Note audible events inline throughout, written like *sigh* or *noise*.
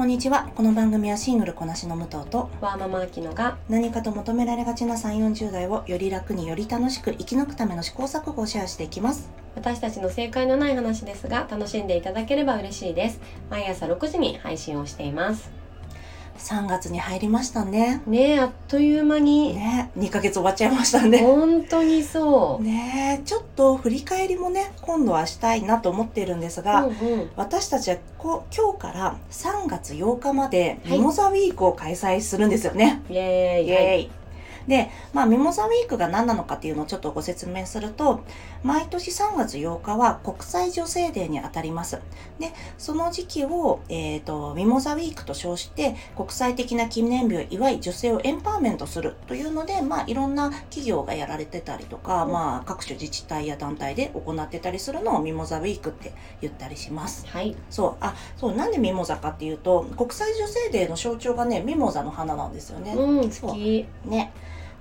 こんにちは。この番組はシングルこなしの武藤とワーママアキノが何かと求められがちな3 4 0代をより楽により楽しく生き抜くための試行錯誤をシェアしていきます。私たちの正解のない話ですが楽しんでいただければ嬉しいです。毎朝6時に配信をしています3月に入りましたね。ねえあっという間に、ね2ヶ月終わっちゃいましたね。本当にそう、ねちょっと振り返りもね今度はしたいなと思っているんですが、うんうん。私たちはこ今日から3月8日まではい。ミモザウィークを開催するんですよね、イエーイ。イエーイで、まあ、ミモザウィークが何なのかっていうのをちょっとご説明すると、毎年3月8日は国際女性デーにあたります。で、その時期を、えっ、と、ミモザウィークと称して、国際的な記念日を祝い、女性をエンパワーメントするというので、まあ、いろんな企業がやられてたりとか、うんまあ、各種自治体や団体で行ってたりするのをミモザウィークって言ったりします。はいそう、あ、そう、なんでミモザかっていうと、国際女性デーの象徴がね、ミモザの花なんですよね。うん好きね。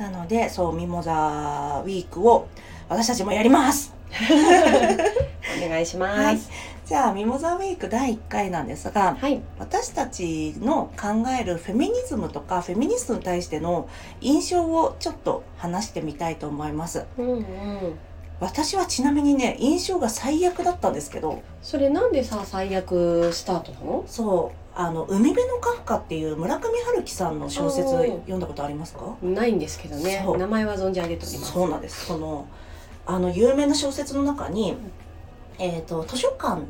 なので、そう、ミモザウィークを私たちもやります。*laughs* お願いします。はい。じゃあ、ミモザウィーク第1回なんですが、はい、私たちの考えるフェミニズムとかフェミニストに対しての印象をちょっと話してみたいと思います。うんうん。私はちなみにね、印象が最悪だったんですけど、それなんでさ最悪スタートなの？そう、あの、海辺のカフカっていう村上春樹さんの小説読んだことありますか？ないんですけどね。名前は存じ上げております。そうなんです。そのあの有名な小説の中に、えー、と図書館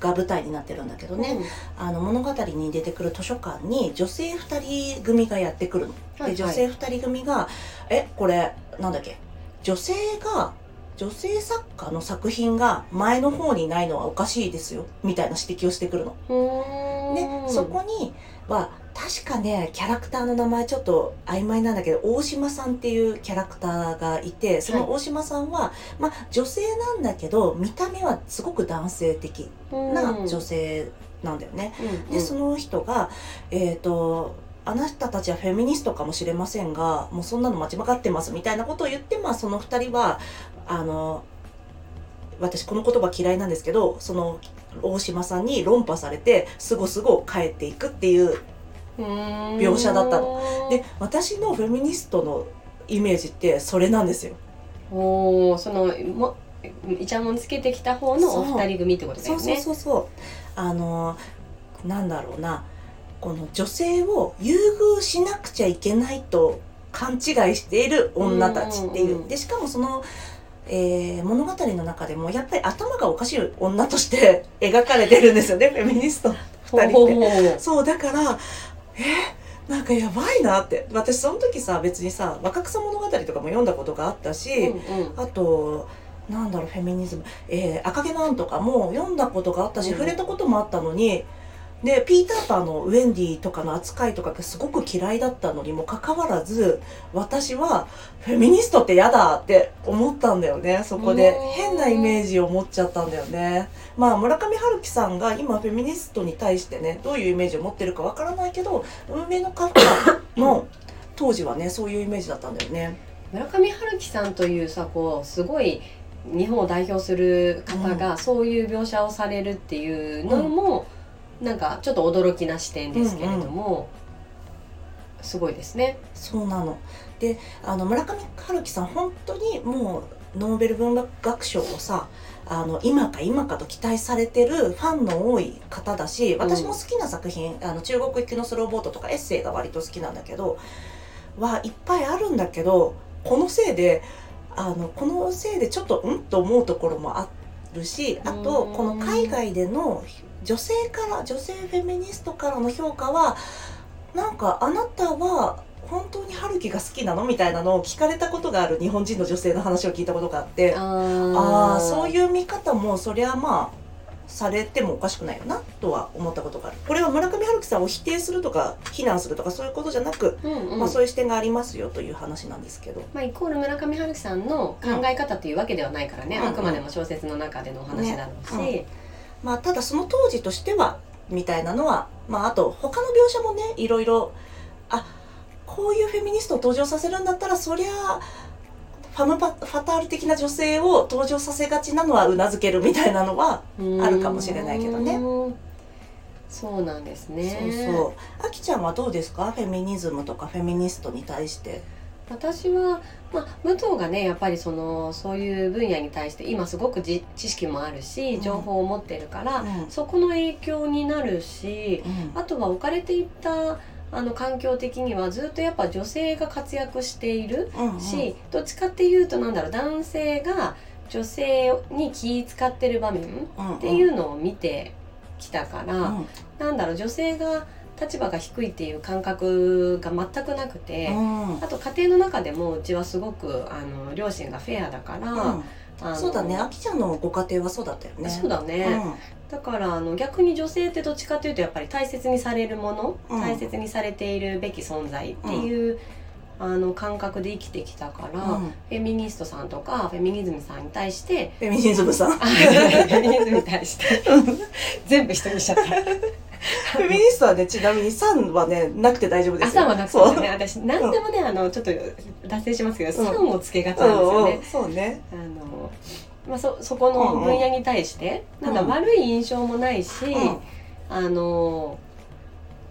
が舞台になってるんだけどね、あの物語に出てくる図書館に女性2人組がやってくるの。はいで女性2人組が「えこれなんだっけ？女性が女性作家の作品が前の方にないのはおかしいですよ」みたいな指摘をしてくるの。うんでそこには確かねキャラクターの名前ちょっと曖昧なんだけど大島さんっていうキャラクターがいてその大島さんは、まあ、女性なんだけど見た目はすごく男性的な女性なんだよね。でその人がえっ、とあなたたちはフェミニストかもしれませんがもうそんなの間違ってますみたいなことを言って、まあ、その二人はあの私この言葉嫌いなんですけどその大島さんに論破されてすごすご帰っていくっていう描描写だったの。で私のフェミニストのイメージってそれなんですよ。おおそのもイチャモンつけてきた方のお二人組ってことだそうそうよねそうそう。あのなんだろうなこの女性を優遇しなくちゃいけないと勘違いしている女たちっていう,、でしかもその、えー物語の中でもやっぱり頭がおかしい女として描かれてるんですよね *laughs* フェミニスト二人って。そうだからえなんかやばいなって。私その時さ別にさ若草物語とかも読んだことがあったし、うんうん。あとなんだろうフェミニズム、えー赤毛のアンとかも読んだことがあったし、うん。触れたこともあったのにでピーターパンのウェンディとかの扱いとかがすごく嫌いだったのにもかかわらず私はフェミニストって嫌だって思ったんだよねそこで。うん変なイメージを持っちゃったんだよね。まあ村上春樹さんが今フェミニストに対してねどういうイメージを持ってるかわからないけど運命のカフカの当時はねそういうイメージだったんだよね。村上春樹さんというさこうすごい日本を代表する方がそういう描写をされるっていうのも、なんかちょっと驚きな視点ですけれども、すごいですね。そうなの。で、あの村上春樹さん本当にもうノーベル文学賞をさ、あの今か今かと期待されてるファンの多い方だし、私も好きな作品、あの中国行きのスローボートとかエッセイが割と好きなんだけど、はいっぱいあるんだけど、このせいであのこのせいでちょっとうん？と思うところもあるし、あとうんこの海外での女性から女性フェミニストからの評価はなんかあなたは本当に春樹が好きなのみたいなのを聞かれたことがある日本人の女性の話を聞いたことがあって。ああそうういう見方もそりゃまあされてもおかしくないよなとは思ったことがある。これは村上春樹さんを否定するとか非難するとかそういうことじゃなく、うんうん。まあ、そういう視点がありますよという話なんですけど。まあ、イコール村上春樹さんの考え方っていうわけではないからね、うん。あくまでも小説の中でのお話だろうし、ねまあただその当時としてはみたいなのはまああと他の描写もねいろいろあこういうフェミニストを登場させるんだったらそりゃファムパファタール的な女性を登場させがちなのはうなずけるみたいなのはあるかもしれないけどね。うんそうなんですね。そうそう。あきちゃんはどうですか？フェミニズムとかフェミニストに対して私は、まあ、武藤がねやっぱりそのそういう分野に対して今すごくじ知識もあるし情報を持ってるから、うん。そこの影響になるしうん。あとは置かれていたあの環境的にはずっとやっぱ女性が活躍しているうんうん。し、どっちかっていうとなんだろう男性が女性に気使ってる場面っうん。ていうのを見てきたから、うん。なんだろう女性が立場が低いっていう感覚が全くなくて。うん。あと家庭の中でもうちはすごくあの両親がフェアだから、うん。そうだね。あきちゃんのご家庭はそうだったよね。そうだね、だからあの逆に女性ってどっちかというとやっぱり大切にされるもの、うん。大切にされているべき存在っていう、あの感覚で生きてきたから、うん。うんフェミニストさんとかフェミニズムさんに対してフェミニズムさん。あ *laughs* フェミニズムに対して *laughs* 全部人にしちゃった。*laughs* フェミニストはねちなみに3はねなくて大丈夫ですよ。朝はなくてそう。ね私何でもね、あのちょっと脱線しますけど、うん。酸をつけがちなんですよね。うんそうね。あのまあ、そそこの分野に対して、うんなんか悪い印象もないし、うん。あの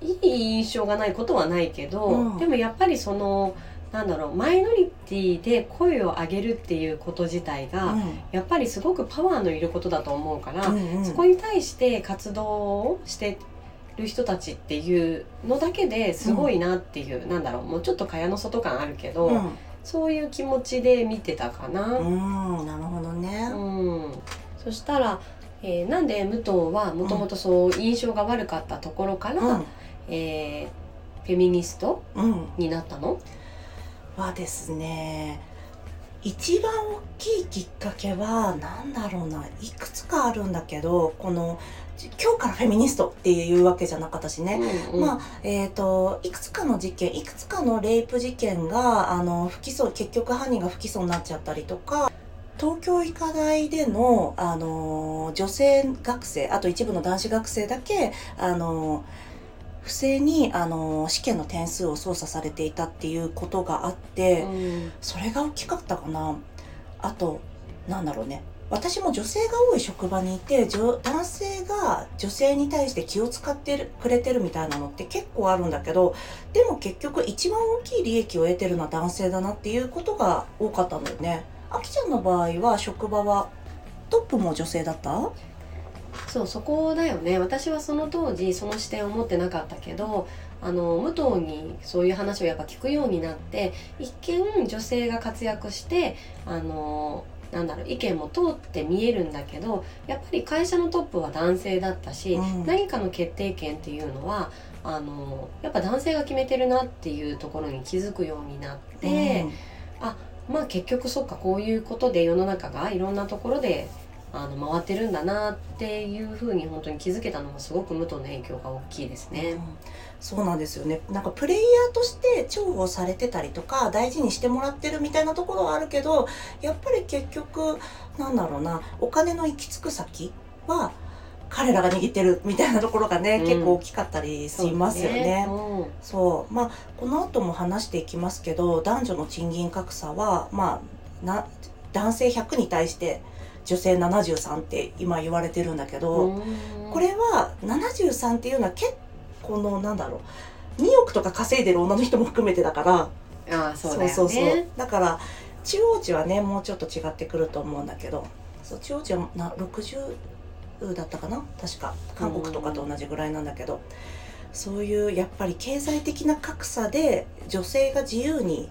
いい印象がないことはないけど、うん。でもやっぱりそのなんだろうマイノリティで声を上げるっていうこと自体が、やっぱりすごくパワーのいることだと思うから、うんうん。そこに対して活動をしてる人たちっていうのだけですごいなっていう、なんだろうもうちょっと蚊帳の外感あるけど、うん。そういう気持ちで見てたかな。うんなるほどね。うん、そしたら、えーなんで武藤はもともとそう印象が悪かったところから、うん。えーフェミニストうん。になったの？はですね一番大きいきっかけはなんだろうないくつかあるんだけどこの今日からフェミニストっていうわけじゃなかったしね、うんうん。まあえー、といくつかの事件いくつかのレイプ事件があの不起訴結局犯人が不起訴になっちゃったりとか東京医科大での、あの女性学生あと一部の男子学生だけ、あの不正に、あの試験の点数を操作されていたっていうことがあって、うん。それが大きかったかな。あとなんだろうね私も女性が多い職場にいて女男性が女性に対して気を使ってるくれてるみたいなのって結構あるんだけどでも結局一番大きい利益を得てるのは男性だなっていうことが多かったんだよね。あきちゃんの場合は職場はトップも女性だった？そうそこだよね。私はその当時その視点を持ってなかったけどあの武藤にそういう話をやっぱ聞くようになって一見女性が活躍してあのなんだろう意見も通って見えるんだけどやっぱり会社のトップは男性だったし、うん。何かの決定権っていうのはあのやっぱ男性が決めてるなっていうところに気づくようになって、まあ結局そっかこういうことで世の中がいろんなところであの回ってるんだなっていうふうに本当に気づけたのはすごく武藤の影響が大きいですね。うん。そうなんですよね。なんかプレイヤーとして重宝されてたりとか大事にしてもらってるみたいなところはあるけどやっぱり結局なんだろうな。お金の行き着く先は彼らが握ってるみたいなところがね、うん。結構大きかったりしますよね。うん。そう。まあこの後も話していきますけど男女の賃金格差はまあな男性100に対して女性73って今言われてるんだけど、うん。これは73っていうのは結構のなんだろう2億とか稼いでる女の人も含めてだから。ああそうだそうそうだから中央値はねもうちょっと違ってくると思うんだけどそう中央値はな60だったかな？確か。韓国とかと同じぐらいなんだけど、そういうやっぱり経済的な格差で女性が自由に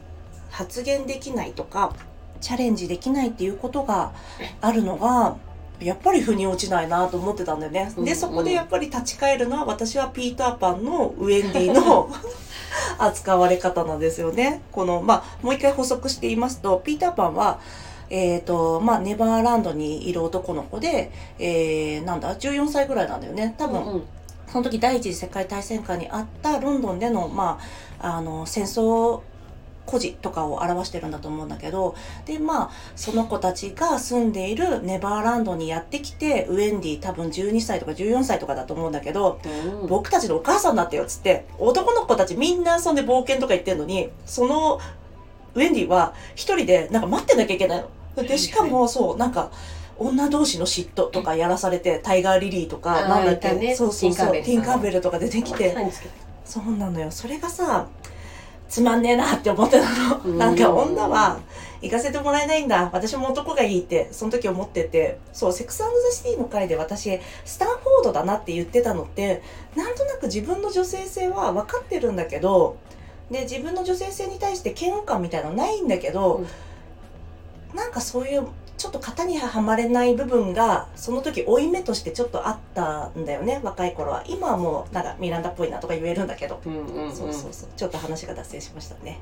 発言できないとかチャレンジできないっていうことがあるのがやっぱり腑に落ちないなと思ってたんだよね。でそこでやっぱり立ち返るのは私はピーターパンのウェンディの *laughs* 扱われ方なんですよね。このまあもう一回補足して言いますとピーターパンはえーとまあ、ネバーランドにいる男の子で、えーなんだ14歳ぐらいなんだよね多分、うんその時第一次世界大戦下にあったロンドンでの,、まあ、あの戦争孤児とかを表してるんだと思うんだけどでまあその子たちが住んでいるネバーランドにやってきてウェンディ多分12歳とか14歳とかだと思うんだけどうん。僕たちのお母さんだったよっつって男の子たちみんな遊んで冒険とか行ってんのにそのウェンディは一人でなんか待ってなきゃいけないの。でしかもそうなんか女同士の嫉妬とかやらされて、タイガーリリーとか、なんだっけ、ね。そうそうそう、ティンカーベルとか出てきて、そうなのよ。それがさ、つまんねえなって思ってたの。うんなんか女は行かせてもらえないんだ。私も男がいいって、その時思ってて。そう、セックスザ・シティの回で私、スタンフォードだなって言ってたのって、なんとなく自分の女性性は分かってるんだけど、で、自分の女性性に対して嫌悪感みたいなのないんだけど、なんかそういう、ちょっと型にはまれない部分が、その時負い目としてちょっとあったんだよね、若い頃は。今はもう、なんかミランダっぽいなとか言えるんだけど。うんうんうんそうそうそう。ちょっと話が脱線しましたね。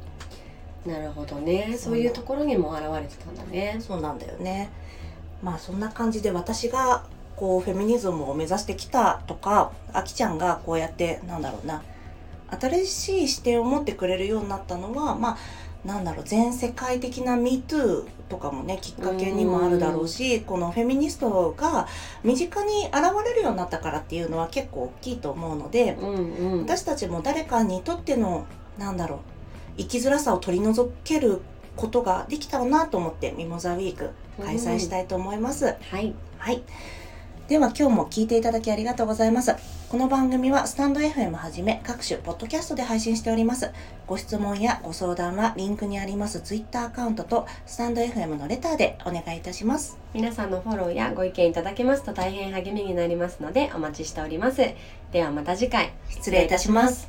なるほどねそういうところにも現れてたんだねそうなんだよね。まあそんな感じで私がこうフェミニズムを目指してきたとか、あきちゃんがこうやってなんだろうな、新しい視点を持ってくれるようになったのは、まあなんだろう全世界的な MeToo とかもねきっかけにもあるだろうしこのフェミニストが身近に現れるようになったからっていうのは結構大きいと思うので、うんうん。私たちも誰かにとってのなんだろう生きづらさを取り除けることができたらなと思ってミモザウィーク開催したいと思います、はい。はいでは今日も聞いていただきありがとうございます。この番組はスタンド FM はじめ各種ポッドキャストで配信しております。ご質問やご相談はリンクにあります Twitter アカウントとスタンド FM のレターでお願いいたします。皆さんのフォローやご意見いただけますと大変励みになりますのでお待ちしております。ではまた次回。失礼いたします